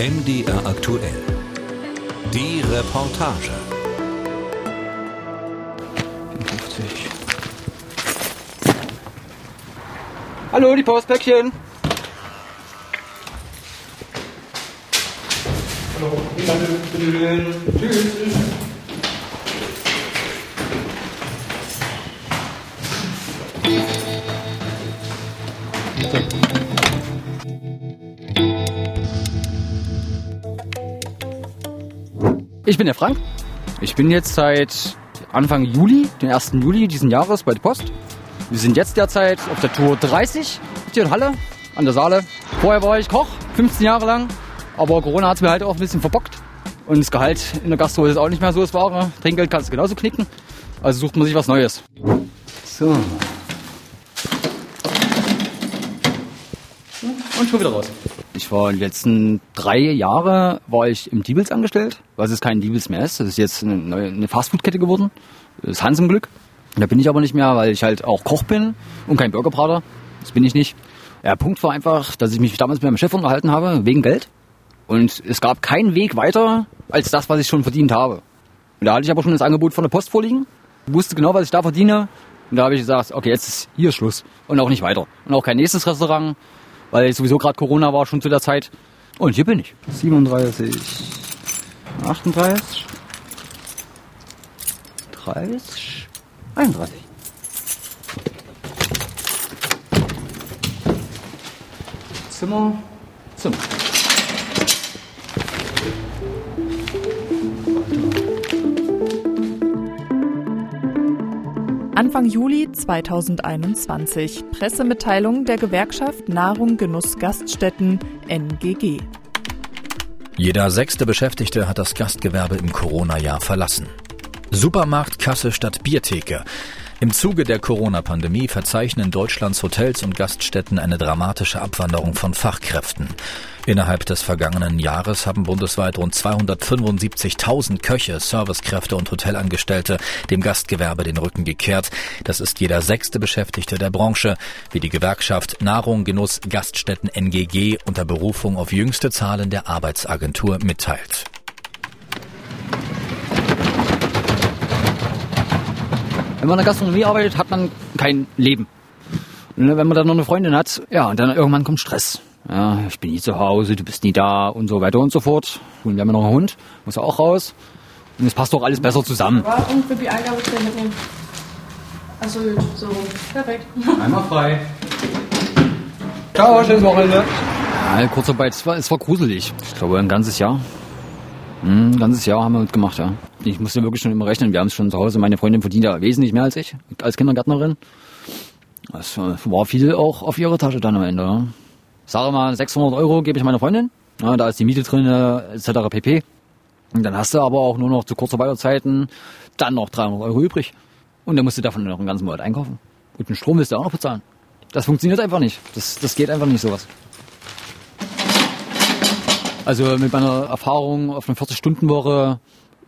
MDR aktuell. Die Reportage. 50. Hallo, die Postpäckchen. Hallo, Tschüss. Ich bin der Frank. Ich bin jetzt seit Anfang Juli, den 1. Juli diesen Jahres bei der Post. Wir sind jetzt derzeit auf der Tour 30 hier in Halle an der Saale. Vorher war ich Koch, 15 Jahre lang. Aber Corona hat es mir halt auch ein bisschen verbockt. Und das Gehalt in der Gastro ist auch nicht mehr so das Wahre. Trinkgeld kannst du genauso knicken. Also sucht man sich was Neues. So. Und schon wieder raus. Ich war die letzten drei Jahre war ich im Diebels angestellt, was es kein Diebels mehr ist. Das ist jetzt eine, neue, eine Fastfood-Kette geworden. Das ist Hans im Glück. Da bin ich aber nicht mehr, weil ich halt auch Koch bin und kein Burgerbrater. Das bin ich nicht. Der Punkt war einfach, dass ich mich damals mit meinem Chef unterhalten habe, wegen Geld. Und es gab keinen Weg weiter als das, was ich schon verdient habe. Und da hatte ich aber schon das Angebot von der Post vorliegen, wusste genau, was ich da verdiene. Und da habe ich gesagt, okay, jetzt ist hier Schluss und auch nicht weiter. Und auch kein nächstes Restaurant, weil sowieso gerade Corona war schon zu der Zeit. Und hier bin ich. 37, 38, 30, 31. Zimmer, Zimmer. Anfang Juli 2021. Pressemitteilung der Gewerkschaft Nahrung Genuss Gaststätten NGG. Jeder sechste Beschäftigte hat das Gastgewerbe im Corona-Jahr verlassen. Supermarktkasse statt Biertheke. Im Zuge der Corona-Pandemie verzeichnen Deutschlands Hotels und Gaststätten eine dramatische Abwanderung von Fachkräften. Innerhalb des vergangenen Jahres haben bundesweit rund 275.000 Köche, Servicekräfte und Hotelangestellte dem Gastgewerbe den Rücken gekehrt. Das ist jeder sechste Beschäftigte der Branche, wie die Gewerkschaft Nahrung, Genuss, Gaststätten NGG unter Berufung auf jüngste Zahlen der Arbeitsagentur mitteilt. Wenn man in der Gastronomie arbeitet, hat man kein Leben. Und wenn man dann noch eine Freundin hat, ja, und dann irgendwann kommt Stress. Ja, ich bin nie zu Hause, du bist nie da und so weiter und so fort. Und wir haben ja noch einen Hund, muss auch raus. Und es passt doch alles besser zusammen. Und für die Eingabe zu mitnehmen. Achso, so. Perfekt. Einmal frei. Ciao, schönes Wochenende. Ja, Kurzarbeit, es war, es war gruselig. Ich glaube, ein ganzes Jahr. Hm, Ein ganzes Jahr haben wir mitgemacht, ja. Ich musste wirklich schon immer rechnen. Wir haben es schon zu Hause. Meine Freundin verdient ja wesentlich mehr als ich, als Kindergärtnerin. Das war viel auch auf ihre Tasche dann am Ende. Ja. Sage mal, 600 Euro gebe ich meiner Freundin. Ja, da ist die Miete drin, äh, etc. pp. Und dann hast du aber auch nur noch zu Kurzarbeiterzeiten dann noch 300 Euro übrig. Und dann musst du davon noch einen ganzen Monat einkaufen. Und den Strom willst du auch noch bezahlen. Das funktioniert einfach nicht. Das, das geht einfach nicht sowas. Also mit meiner Erfahrung auf einer 40-Stunden-Woche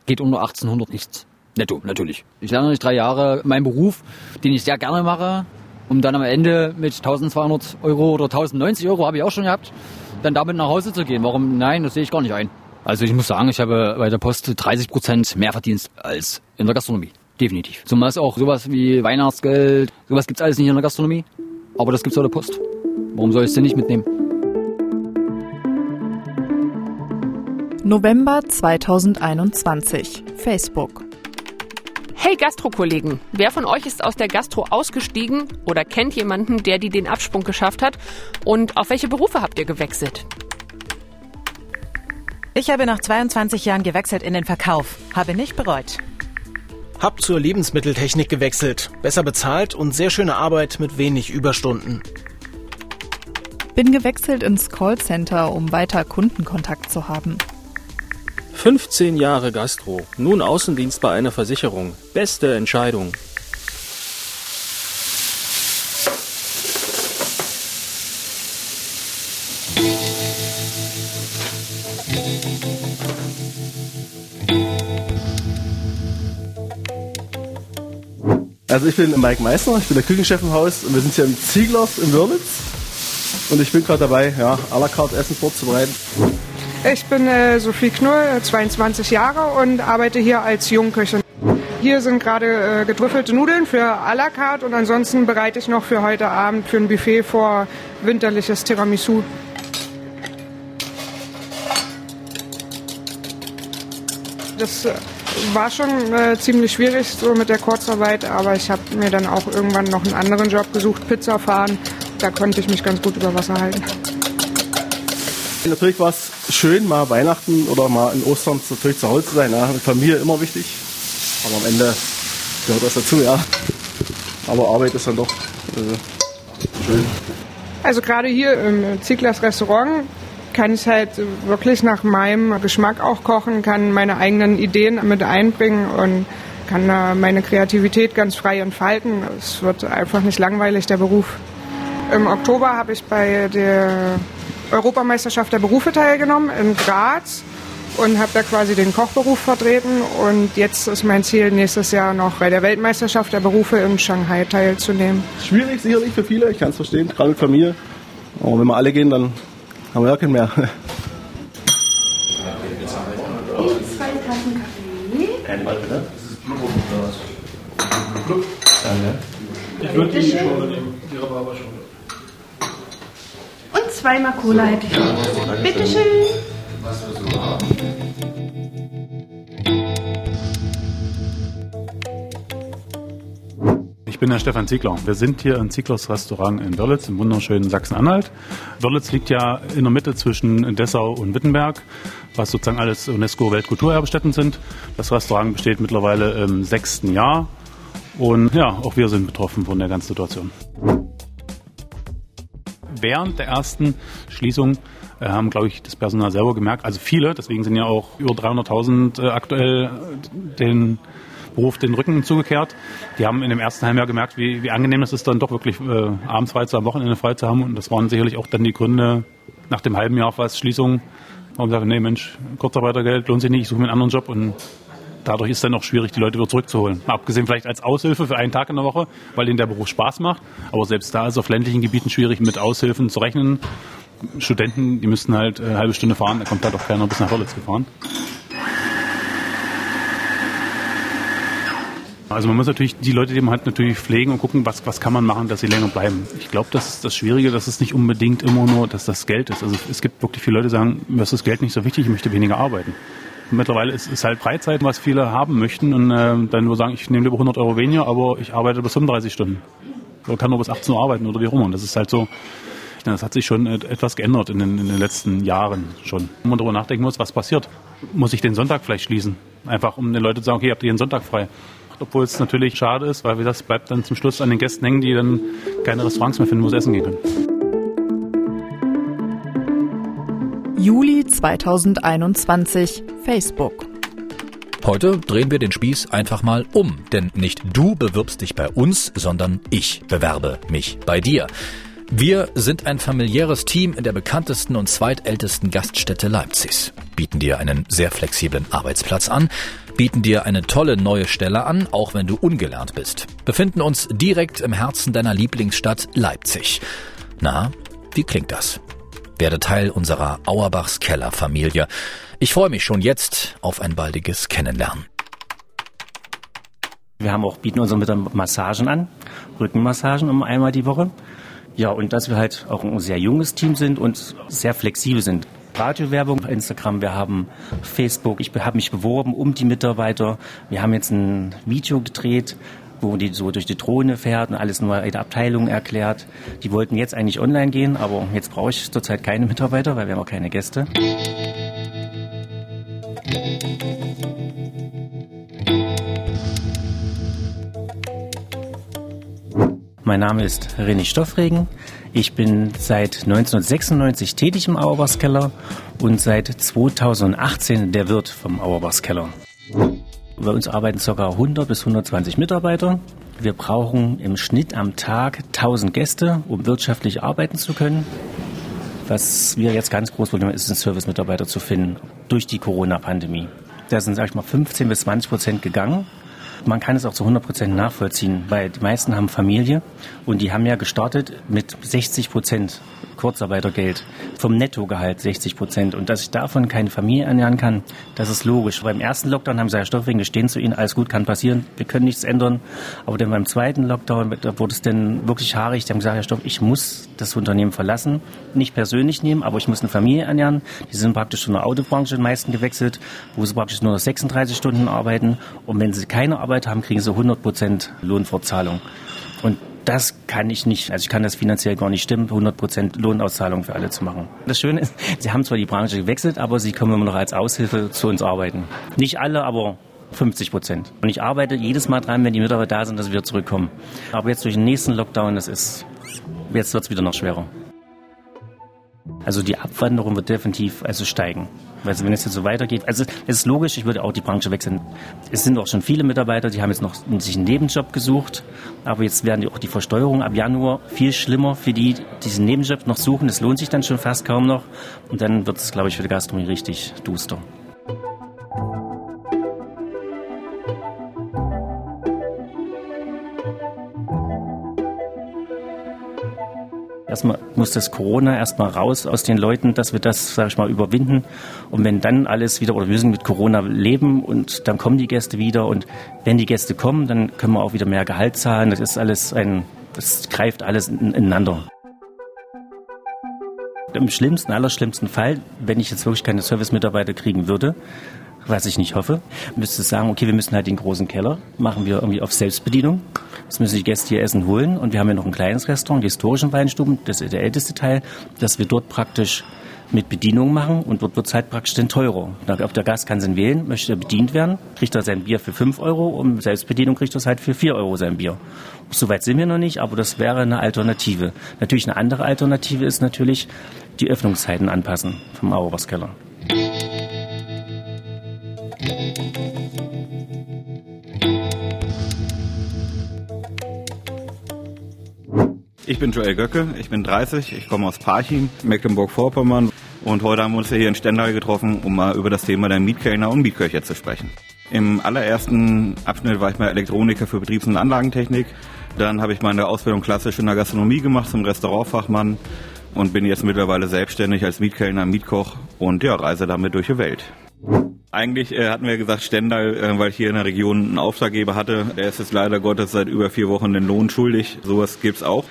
geht unter 1800 nichts. Netto, natürlich. Ich lerne nicht drei Jahre meinen Beruf, den ich sehr gerne mache, um dann am Ende mit 1200 Euro oder 1090 Euro, habe ich auch schon gehabt, dann damit nach Hause zu gehen. Warum? Nein, das sehe ich gar nicht ein. Also ich muss sagen, ich habe bei der Post 30 Prozent mehr Verdienst als in der Gastronomie. Definitiv. Zumal es auch sowas wie Weihnachtsgeld, sowas gibt's alles nicht in der Gastronomie. Aber das gibt's bei der Post. Warum soll ich es denn nicht mitnehmen? November 2021. Facebook. Hey Gastro-Kollegen, wer von euch ist aus der Gastro ausgestiegen oder kennt jemanden, der die den Absprung geschafft hat? Und auf welche Berufe habt ihr gewechselt? Ich habe nach 22 Jahren gewechselt in den Verkauf, habe nicht bereut. Hab zur Lebensmitteltechnik gewechselt. Besser bezahlt und sehr schöne Arbeit mit wenig Überstunden. Bin gewechselt ins Callcenter, um weiter Kundenkontakt zu haben. 15 Jahre Gastro, nun Außendienst bei einer Versicherung. Beste Entscheidung. Also ich bin Mike Meissner, ich bin der Küchenchef im Haus und wir sind hier im Zieglers in Wörlitz. Und ich bin gerade dabei, ja, à la carte Essen vorzubereiten. Ich bin äh, Sophie Knull, 22 Jahre und arbeite hier als Jungköchin. Hier sind gerade äh, getrüffelte Nudeln für à la carte und ansonsten bereite ich noch für heute Abend für ein Buffet vor winterliches Tiramisu. Das äh, war schon äh, ziemlich schwierig so mit der Kurzarbeit, aber ich habe mir dann auch irgendwann noch einen anderen Job gesucht, Pizza fahren. Da konnte ich mich ganz gut über Wasser halten. Natürlich war es schön, mal Weihnachten oder mal in Ostern natürlich zu Hause zu sein. Ja. Familie immer wichtig. Aber am Ende gehört das dazu, ja. Aber Arbeit ist dann doch äh, schön. Also gerade hier im Zieglers Restaurant kann ich halt wirklich nach meinem Geschmack auch kochen, kann meine eigenen Ideen mit einbringen und kann da meine Kreativität ganz frei entfalten. Es wird einfach nicht langweilig, der Beruf. Im Oktober habe ich bei der Europameisterschaft der Berufe teilgenommen in Graz und habe da quasi den Kochberuf vertreten. Und jetzt ist mein Ziel, nächstes Jahr noch bei der Weltmeisterschaft der Berufe in Shanghai teilzunehmen. Schwierig sicherlich für viele, ich kann es verstehen, gerade mit Familie. Aber wenn wir alle gehen, dann haben wir ja keinen mehr. Zwei Tassen Kaffee. Keine Mal bitte. Ich würde die Schorle nehmen, die Rhabarberschorle. Zweimal Cola hätte ich. Bitteschön. Ich bin der Stefan Ziegler. Wir sind hier im Zieglers Restaurant in Wörlitz im wunderschönen Sachsen-Anhalt. Wörlitz liegt ja in der Mitte zwischen Dessau und Wittenberg, was sozusagen alles UNESCO-Weltkulturerbestätten sind. Das Restaurant besteht mittlerweile im sechsten Jahr und ja, auch wir sind betroffen von der ganzen Situation. Während der ersten Schließung äh, haben, glaube ich, das Personal selber gemerkt, also viele, deswegen sind ja auch über 300.000 äh, aktuell äh, den Beruf den Rücken zugekehrt. Die haben in dem ersten Halbjahr gemerkt, wie, wie angenehm es ist, dann doch wirklich äh, abends frei zu haben, Wochenende frei zu haben. Und das waren sicherlich auch dann die Gründe nach dem halben Jahr fast Schließung, warum sagen, nee Mensch, Kurzarbeitergeld lohnt sich nicht, ich suche mir einen anderen Job und dadurch ist dann auch schwierig, die Leute wieder zurückzuholen. Abgesehen vielleicht als Aushilfe für einen Tag in der Woche, weil ihnen der Beruf Spaß macht. Aber selbst da ist auf ländlichen Gebieten schwierig, mit Aushilfen zu rechnen. Studenten, die müssten halt eine halbe Stunde fahren, da kommt halt auch keiner bis nach Wörlitz gefahren. Also man muss natürlich die Leute, die man hat, natürlich pflegen und gucken, was, was kann man machen, dass sie länger bleiben. Ich glaube, dass das Schwierige, dass es nicht unbedingt immer nur, dass das Geld ist. Also es gibt wirklich viele Leute, die sagen, mir ist das Geld nicht so wichtig, ich möchte weniger arbeiten. Mittlerweile ist es halt Freizeit, was viele haben möchten und äh, dann nur sagen, ich nehme lieber 100 Euro weniger, aber ich arbeite bis 35 Stunden. Oder kann nur bis 18 Uhr arbeiten oder wie auch immer. Und das ist halt so, das hat sich schon etwas geändert in den, in den letzten Jahren schon. Wenn man darüber nachdenken muss, was passiert, muss ich den Sonntag vielleicht schließen. Einfach um den Leuten zu sagen, okay, habt ihr den Sonntag frei obwohl es natürlich schade ist, weil das bleibt dann zum Schluss an den Gästen hängen, die dann keine Restaurants mehr finden, wo sie essen gehen können. Juli 2021 Facebook. Heute drehen wir den Spieß einfach mal um, denn nicht du bewirbst dich bei uns, sondern ich bewerbe mich bei dir. Wir sind ein familiäres Team in der bekanntesten und zweitältesten Gaststätte Leipzigs, bieten dir einen sehr flexiblen Arbeitsplatz an, bieten dir eine tolle neue Stelle an, auch wenn du ungelernt bist, befinden uns direkt im Herzen deiner Lieblingsstadt Leipzig. Na, wie klingt das? Werde Teil unserer Auerbachs Keller Familie. Ich freue mich schon jetzt auf ein baldiges Kennenlernen. Wir haben auch, bieten unsere Mitarbeiter Massagen an, Rückenmassagen um einmal die Woche. Ja, und dass wir halt auch ein sehr junges Team sind und sehr flexibel sind. Radiowerbung Instagram, wir haben Facebook, ich habe mich beworben um die Mitarbeiter. Wir haben jetzt ein Video gedreht, wo die so durch die Drohne fährt und alles nur in der Abteilung erklärt. Die wollten jetzt eigentlich online gehen, aber jetzt brauche ich zurzeit keine Mitarbeiter, weil wir haben auch keine Gäste. Mein Name ist René Stoffregen. Ich bin seit 1996 tätig im Auerbachskeller und seit 2018 der Wirt vom Auerbachskeller. Bei uns arbeiten ca. 100 bis 120 Mitarbeiter. Wir brauchen im Schnitt am Tag 1000 Gäste, um wirtschaftlich arbeiten zu können. Was wir jetzt ganz groß Problem ist, einen Service-Mitarbeiter zu finden durch die Corona-Pandemie. Da sind, sag ich mal, 15 bis 20 Prozent gegangen. Man kann es auch zu 100 Prozent nachvollziehen, weil die meisten haben Familie und die haben ja gestartet mit 60 Prozent Kurzarbeitergeld, vom Nettogehalt 60 Prozent. Und dass ich davon keine Familie ernähren kann, das ist logisch. Beim ersten Lockdown haben sie Herr Stoffwegen, wir stehen zu Ihnen, alles gut, kann passieren, wir können nichts ändern. Aber dann beim zweiten Lockdown, da wurde es dann wirklich haarig. Die haben gesagt, Herr Stoff, ich muss das Unternehmen verlassen. Nicht persönlich nehmen, aber ich muss eine Familie ernähren. Die sind praktisch von der Autobranche den meisten gewechselt, wo sie praktisch nur noch 36 Stunden arbeiten. Und wenn sie keine Arbeit haben, kriegen sie 100 Prozent Lohnfortzahlung. Und das kann ich nicht, also ich kann das finanziell gar nicht stimmen, 100% Lohnauszahlung für alle zu machen. Das Schöne ist, sie haben zwar die Branche gewechselt, aber sie kommen immer noch als Aushilfe zu uns arbeiten. Nicht alle, aber 50 Prozent. Und ich arbeite jedes Mal dran, wenn die Mitarbeiter da sind, dass wir zurückkommen. Aber jetzt durch den nächsten Lockdown, das ist, jetzt wird es wieder noch schwerer. Also die Abwanderung wird definitiv also steigen. Also wenn es jetzt so weitergeht, also es ist logisch, ich würde auch die Branche wechseln. Es sind auch schon viele Mitarbeiter, die haben jetzt noch sich einen Nebenjob gesucht, aber jetzt werden auch die Versteuerungen ab Januar viel schlimmer für die, die diesen Nebenjob noch suchen. Das lohnt sich dann schon fast kaum noch und dann wird es, glaube ich, für die Gastronomie richtig duster. Erstmal muss das Corona erstmal raus aus den Leuten, dass wir das, sag ich mal, überwinden. Und wenn dann alles wieder, oder wir müssen mit Corona leben und dann kommen die Gäste wieder und wenn die Gäste kommen, dann können wir auch wieder mehr Gehalt zahlen. Das ist alles ein, das greift alles ineinander. Im schlimmsten, allerschlimmsten Fall, wenn ich jetzt wirklich keine Service-Mitarbeiter kriegen würde, was ich nicht hoffe, müsste sagen, okay, wir müssen halt den großen Keller, machen wir irgendwie auf Selbstbedienung. Das müssen die Gäste hier Essen holen. Und wir haben ja noch ein kleines Restaurant, die historischen Weinstuben, das ist der älteste Teil, dass wir dort praktisch mit Bedienung machen und dort wird es halt praktisch dann teurer. Auf der Gast kann sie wählen, möchte er bedient werden, kriegt er sein Bier für 5 Euro und Selbstbedienung kriegt er es halt für 4 Euro sein Bier. Soweit sind wir noch nicht, aber das wäre eine Alternative. Natürlich eine andere Alternative ist natürlich die Öffnungszeiten anpassen vom Auerbachskeller. Bin Joel Göcke, ich bin 30, ich komme aus Parchim, Mecklenburg-Vorpommern und heute haben wir uns hier in Stendal getroffen, um mal über das Thema der Mietkellner und Mietköche zu sprechen. Im allerersten Abschnitt war ich mal Elektroniker für Betriebs- und Anlagentechnik. Dann habe ich meine Ausbildung klassisch in der Gastronomie gemacht zum Restaurantfachmann und bin jetzt mittlerweile selbstständig als Mietkellner, Mietkoch und ja, reise damit durch die Welt. Eigentlich äh, hatten wir gesagt Stendal, äh, weil ich hier in der Region einen Auftraggeber hatte. Der ist jetzt leider Gottes seit über vier Wochen den Lohn schuldig. Sowas gibt's auch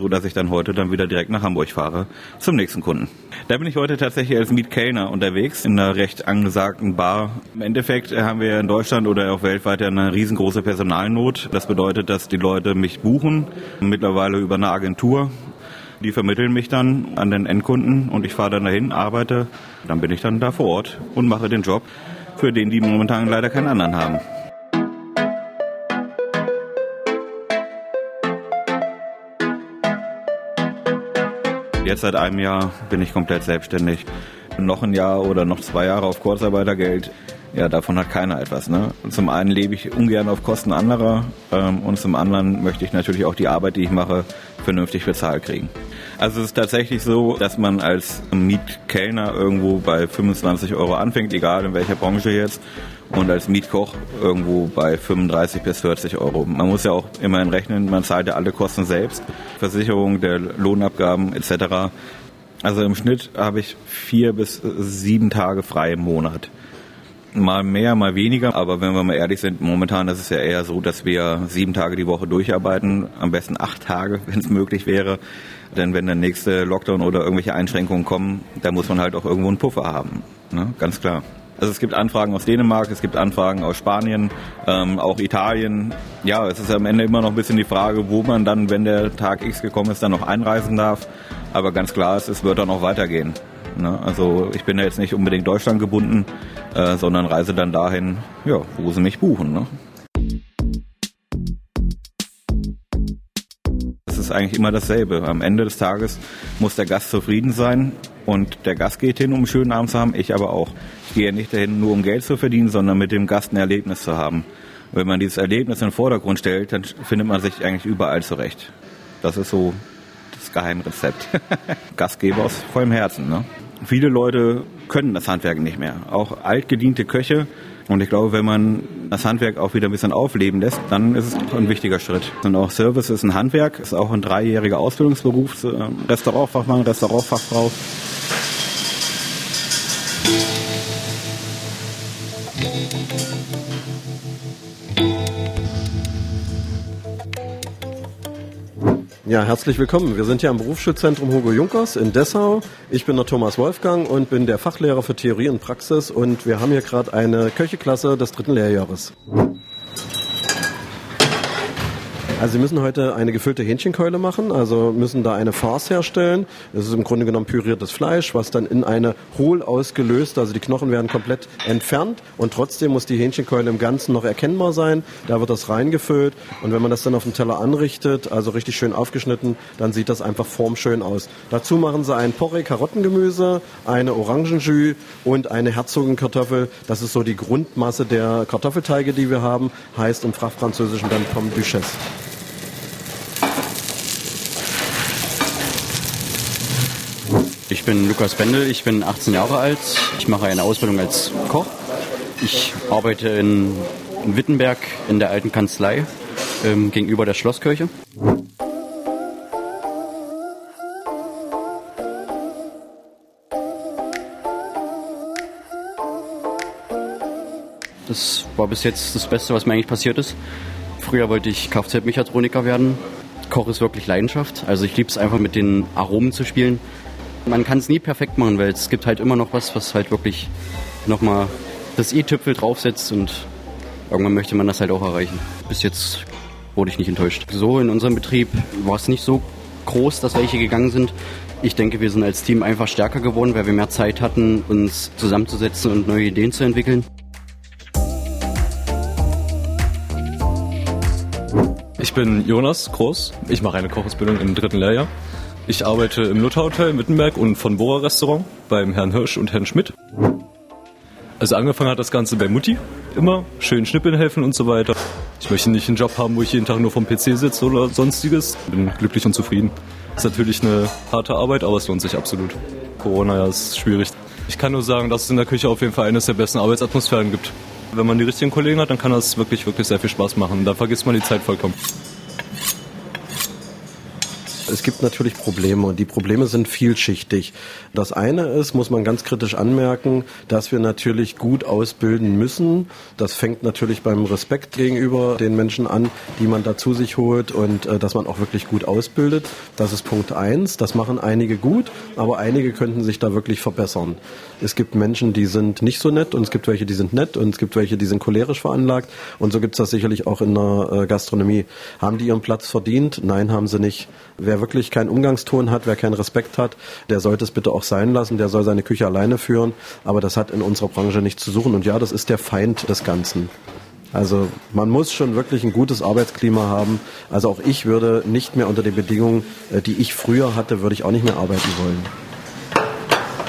so dass ich dann heute dann wieder direkt nach Hamburg fahre zum nächsten Kunden. Da bin ich heute tatsächlich als Mietkellner unterwegs in einer recht angesagten Bar. Im Endeffekt äh, haben wir in Deutschland oder auch weltweit eine riesengroße Personalnot. Das bedeutet, dass die Leute mich buchen, mittlerweile über eine Agentur. Die vermitteln mich dann an den Endkunden und ich fahre dann dahin, arbeite, dann bin ich dann da vor Ort und mache den Job, für den die momentan leider keinen anderen haben. Jetzt seit einem Jahr bin ich komplett selbstständig. Noch ein Jahr oder noch zwei Jahre auf Kurzarbeitergeld. Ja, davon hat keiner etwas. Ne? Zum einen lebe ich ungern auf Kosten anderer ähm, und zum anderen möchte ich natürlich auch die Arbeit, die ich mache, vernünftig bezahlt kriegen. Also es ist tatsächlich so, dass man als Mietkellner irgendwo bei 25 Euro anfängt, egal in welcher Branche jetzt und als Mietkoch irgendwo bei 35 bis 40 Euro. Man muss ja auch immerhin rechnen, man zahlt ja alle Kosten selbst, Versicherung, der Lohnabgaben etc. Also im Schnitt habe ich vier bis sieben Tage frei im Monat. Mal mehr, mal weniger, aber wenn wir mal ehrlich sind, momentan ist es ja eher so, dass wir sieben Tage die Woche durcharbeiten, am besten acht Tage, wenn es möglich wäre. Denn wenn der nächste Lockdown oder irgendwelche Einschränkungen kommen, dann muss man halt auch irgendwo einen Puffer haben. Ne? Ganz klar. Also es gibt Anfragen aus Dänemark, es gibt Anfragen aus Spanien, ähm, auch Italien. Ja, es ist am Ende immer noch ein bisschen die Frage, wo man dann, wenn der Tag X gekommen ist, dann noch einreisen darf. Aber ganz klar ist, es wird dann noch weitergehen. Ne? Also ich bin ja jetzt nicht unbedingt Deutschland gebunden, äh, sondern reise dann dahin, ja, wo sie mich buchen. Ne? Es ist eigentlich immer dasselbe. Am Ende des Tages muss der Gast zufrieden sein und der Gast geht hin, um einen schönen Abend zu haben, ich aber auch. Ich gehe nicht dahin, nur um Geld zu verdienen, sondern mit dem Gast ein Erlebnis zu haben. Wenn man dieses Erlebnis in den Vordergrund stellt, dann findet man sich eigentlich überall zurecht. Das ist so das Geheimrezept. Gastgeber aus vollem Herzen. Ne? Viele Leute können das Handwerk nicht mehr. Auch altgediente Köche Und ich glaube, wenn man das Handwerk auch wieder ein bisschen aufleben lässt, dann ist es ein wichtiger Schritt. Und auch Service ist ein Handwerk, ist auch ein dreijähriger Ausbildungsberuf, Restaurantfachmann, Restaurantfachfrau. Ja, herzlich willkommen. Wir sind hier am Berufsschulzentrum Hugo Junkers in Dessau. Ich bin der Thomas Wolfgang und bin der Fachlehrer für Theorie und Praxis und wir haben hier gerade eine Köcheklasse des dritten Lehrjahres. Also Sie müssen heute eine gefüllte Hähnchenkeule machen, also müssen da eine Farce herstellen. Das ist im Grunde genommen püriertes Fleisch, was dann in eine Hohl ausgelöst, also die Knochen werden komplett entfernt und trotzdem muss die Hähnchenkeule im Ganzen noch erkennbar sein. Da wird das reingefüllt und wenn man das dann auf dem Teller anrichtet, also richtig schön aufgeschnitten, dann sieht das einfach formschön aus. Dazu machen Sie ein Porree Karottengemüse, eine Orangenjus und eine Herzogenkartoffel. Das ist so die Grundmasse der Kartoffelteige, die wir haben, heißt im Fachfranzösischen dann Pomme Duchesse. Ich bin Lukas Bendel, ich bin 18 Jahre alt. Ich mache eine Ausbildung als Koch. Ich arbeite in Wittenberg in der alten Kanzlei ähm, gegenüber der Schlosskirche. Das war bis jetzt das Beste, was mir eigentlich passiert ist. Früher wollte ich Kfz-Mechatroniker werden. Koch ist wirklich Leidenschaft. Also ich liebe es einfach mit den Aromen zu spielen. Man kann es nie perfekt machen, weil es gibt halt immer noch was, was halt wirklich nochmal das i-Tüpfel draufsetzt und irgendwann möchte man das halt auch erreichen. Bis jetzt wurde ich nicht enttäuscht. So in unserem Betrieb war es nicht so groß, dass welche gegangen sind. Ich denke, wir sind als Team einfach stärker geworden, weil wir mehr Zeit hatten, uns zusammenzusetzen und neue Ideen zu entwickeln. Ich bin Jonas Groß. Ich mache eine Kochausbildung im dritten Lehrjahr. Ich arbeite im Luther Hotel in Wittenberg und von Bora Restaurant beim Herrn Hirsch und Herrn Schmidt. Also angefangen hat das Ganze bei Mutti. Immer schön schnippeln helfen und so weiter. Ich möchte nicht einen Job haben, wo ich jeden Tag nur vom PC sitze oder sonstiges. Bin glücklich und zufrieden. Ist natürlich eine harte Arbeit, aber es lohnt sich absolut. Corona ja ist schwierig. Ich kann nur sagen, dass es in der Küche auf jeden Fall eines der besten Arbeitsatmosphären gibt. Wenn man die richtigen Kollegen hat, dann kann das wirklich, wirklich sehr viel Spaß machen. Da vergisst man die Zeit vollkommen. Es gibt natürlich Probleme und die Probleme sind vielschichtig. Das eine ist, muss man ganz kritisch anmerken, dass wir natürlich gut ausbilden müssen. Das fängt natürlich beim Respekt gegenüber den Menschen an, die man da zu sich holt und äh, dass man auch wirklich gut ausbildet. Das ist Punkt eins. Das machen einige gut, aber einige könnten sich da wirklich verbessern. Es gibt Menschen, die sind nicht so nett und es gibt welche, die sind nett und es gibt welche, die sind cholerisch veranlagt und so gibt es das sicherlich auch in der äh, Gastronomie. Haben die ihren Platz verdient? Nein, haben sie nicht. Wer wirklich keinen Umgangston hat, wer keinen Respekt hat, der sollte es bitte auch sein lassen, der soll seine Küche alleine führen, aber das hat in unserer Branche nichts zu suchen und ja, das ist der Feind des Ganzen. Also man muss schon wirklich ein gutes Arbeitsklima haben. Also auch ich würde nicht mehr unter den Bedingungen, äh, die ich früher hatte, würde ich auch nicht mehr arbeiten wollen.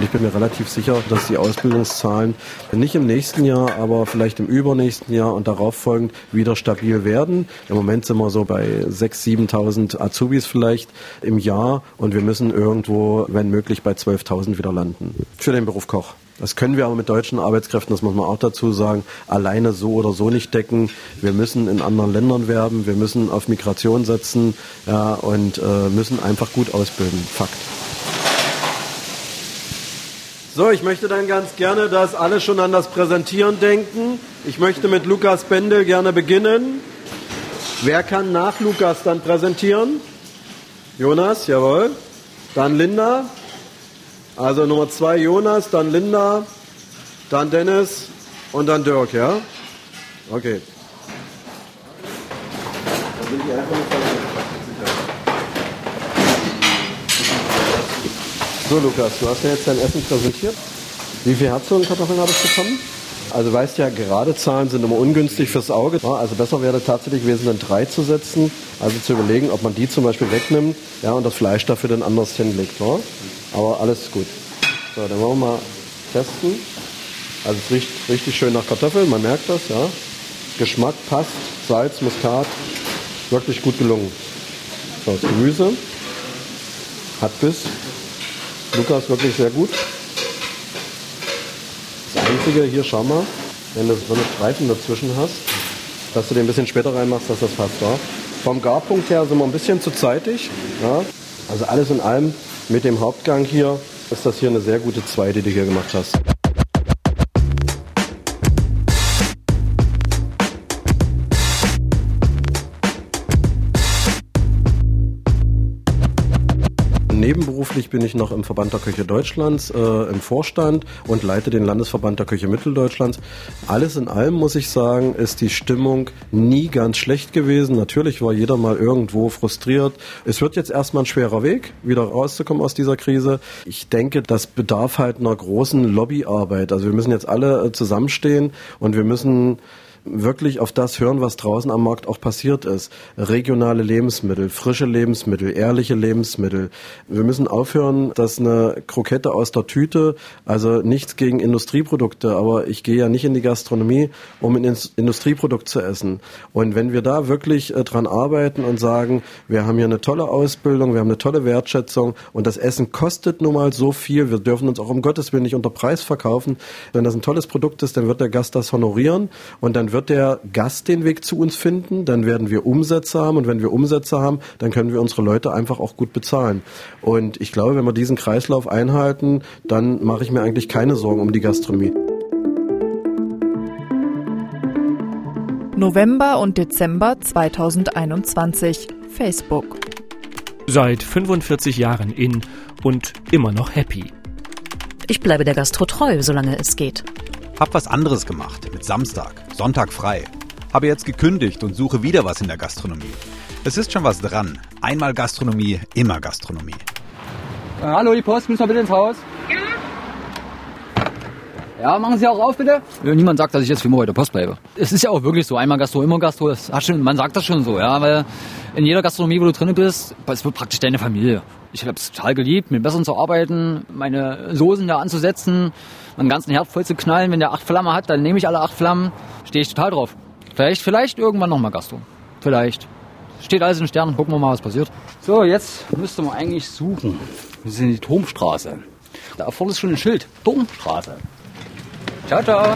Ich bin mir relativ sicher, dass die Ausbildungszahlen nicht im nächsten Jahr, aber vielleicht im übernächsten Jahr und darauf folgend wieder stabil werden. Im Moment sind wir so bei 6.000, 7.000 Azubis vielleicht im Jahr und wir müssen irgendwo, wenn möglich, bei 12.000 wieder landen. Für den Beruf Koch. Das können wir aber mit deutschen Arbeitskräften, das muss man auch dazu sagen, alleine so oder so nicht decken. Wir müssen in anderen Ländern werben, wir müssen auf Migration setzen ja, und äh, müssen einfach gut ausbilden. Fakt. So, ich möchte dann ganz gerne, dass alle schon an das Präsentieren denken. Ich möchte mit Lukas Bendel gerne beginnen. Wer kann nach Lukas dann präsentieren? Jonas, jawohl. Dann Linda. Also Nummer zwei Jonas, dann Linda, dann Dennis und dann Dirk, ja? Okay. Dann bin ich einfach mit So, Lukas, du hast mir jetzt dein Essen präsentiert. Wie viele Herzogenkartoffeln habe ich bekommen? Also weißt ja, gerade Zahlen sind immer ungünstig fürs Auge. Also besser wäre tatsächlich gewesen, dann drei zu setzen. Also zu überlegen, ob man die zum Beispiel wegnimmt ja, und das Fleisch dafür dann anders hinlegt. Ja? Aber alles gut. So, dann wollen wir mal testen. Also es riecht richtig schön nach Kartoffeln, man merkt das, ja. Geschmack passt, Salz, Muskat, wirklich gut gelungen. So, das Gemüse hat Biss, Lukas wirklich sehr gut. Das Einzige, hier schau mal, wenn du so eine Streifen dazwischen hast, dass du den ein bisschen später reinmachst, dass das passt. Ja? Vom Garpunkt her sind wir ein bisschen zu zeitig. Ja? Also alles in allem mit dem Hauptgang hier ist das hier eine sehr gute 2, die du hier gemacht hast. Nebenberuflich bin ich noch im Verband der Küche Deutschlands äh, im Vorstand und leite den Landesverband der Küche Mitteldeutschlands. Alles in allem muss ich sagen, ist die Stimmung nie ganz schlecht gewesen. Natürlich war jeder mal irgendwo frustriert. Es wird jetzt erstmal ein schwerer Weg, wieder rauszukommen aus dieser Krise. Ich denke, das bedarf halt einer großen Lobbyarbeit. Also wir müssen jetzt alle äh, zusammenstehen und wir müssen wirklich auf das hören, was draußen am Markt auch passiert ist. Regionale Lebensmittel, frische Lebensmittel, ehrliche Lebensmittel. Wir müssen aufhören, dass eine Krokette aus der Tüte, also nichts gegen Industrieprodukte, aber ich gehe ja nicht in die Gastronomie, um ein Industrieprodukt zu essen. Und wenn wir da wirklich äh, dran arbeiten und sagen, wir haben hier eine tolle Ausbildung, wir haben eine tolle Wertschätzung und das Essen kostet nun mal so viel, wir dürfen uns auch um Gottes Willen nicht unter Preis verkaufen. Wenn das ein tolles Produkt ist, dann wird der Gast das honorieren und dann wird der Gast den Weg zu uns finden, dann werden wir Umsätze haben und wenn wir Umsätze haben, dann können wir unsere Leute einfach auch gut bezahlen. Und ich glaube, wenn wir diesen Kreislauf einhalten, dann mache ich mir eigentlich keine Sorgen um die Gastronomie. November und Dezember 2021. Facebook. Seit 45 Jahren in und immer noch happy. Ich bleibe der Gastro treu, solange es geht. Hab was anderes gemacht mit Samstag, Sonntag frei. Habe jetzt gekündigt und suche wieder was in der Gastronomie. Es ist schon was dran. Einmal Gastronomie, immer Gastronomie. Äh, hallo, die Post, müssen wir bitte ins Haus? Ja. Machen Sie auch auf, bitte. Ja, niemand sagt, dass ich jetzt für immer bei der Post bleibe. Es ist ja auch wirklich so, einmal Gastro, immer Gastro. Das hat schon, man sagt das schon so, ja, weil in jeder Gastronomie, wo du drin bist, es wird praktisch deine Familie. Ich habe es total geliebt, mit Besseren zu arbeiten, meine Soßen da anzusetzen, meinen ganzen Herd voll zu knallen. Wenn der acht Flammen hat, dann nehme ich alle acht Flammen. Stehe ich total drauf. Vielleicht, vielleicht irgendwann nochmal Gastro. Vielleicht. Steht alles in Sternen, gucken wir mal, was passiert. So, jetzt müsste man eigentlich suchen. Wir sind in die Turmstraße. Da vorne ist schon ein Schild. Turmstraße. Ciao, ciao.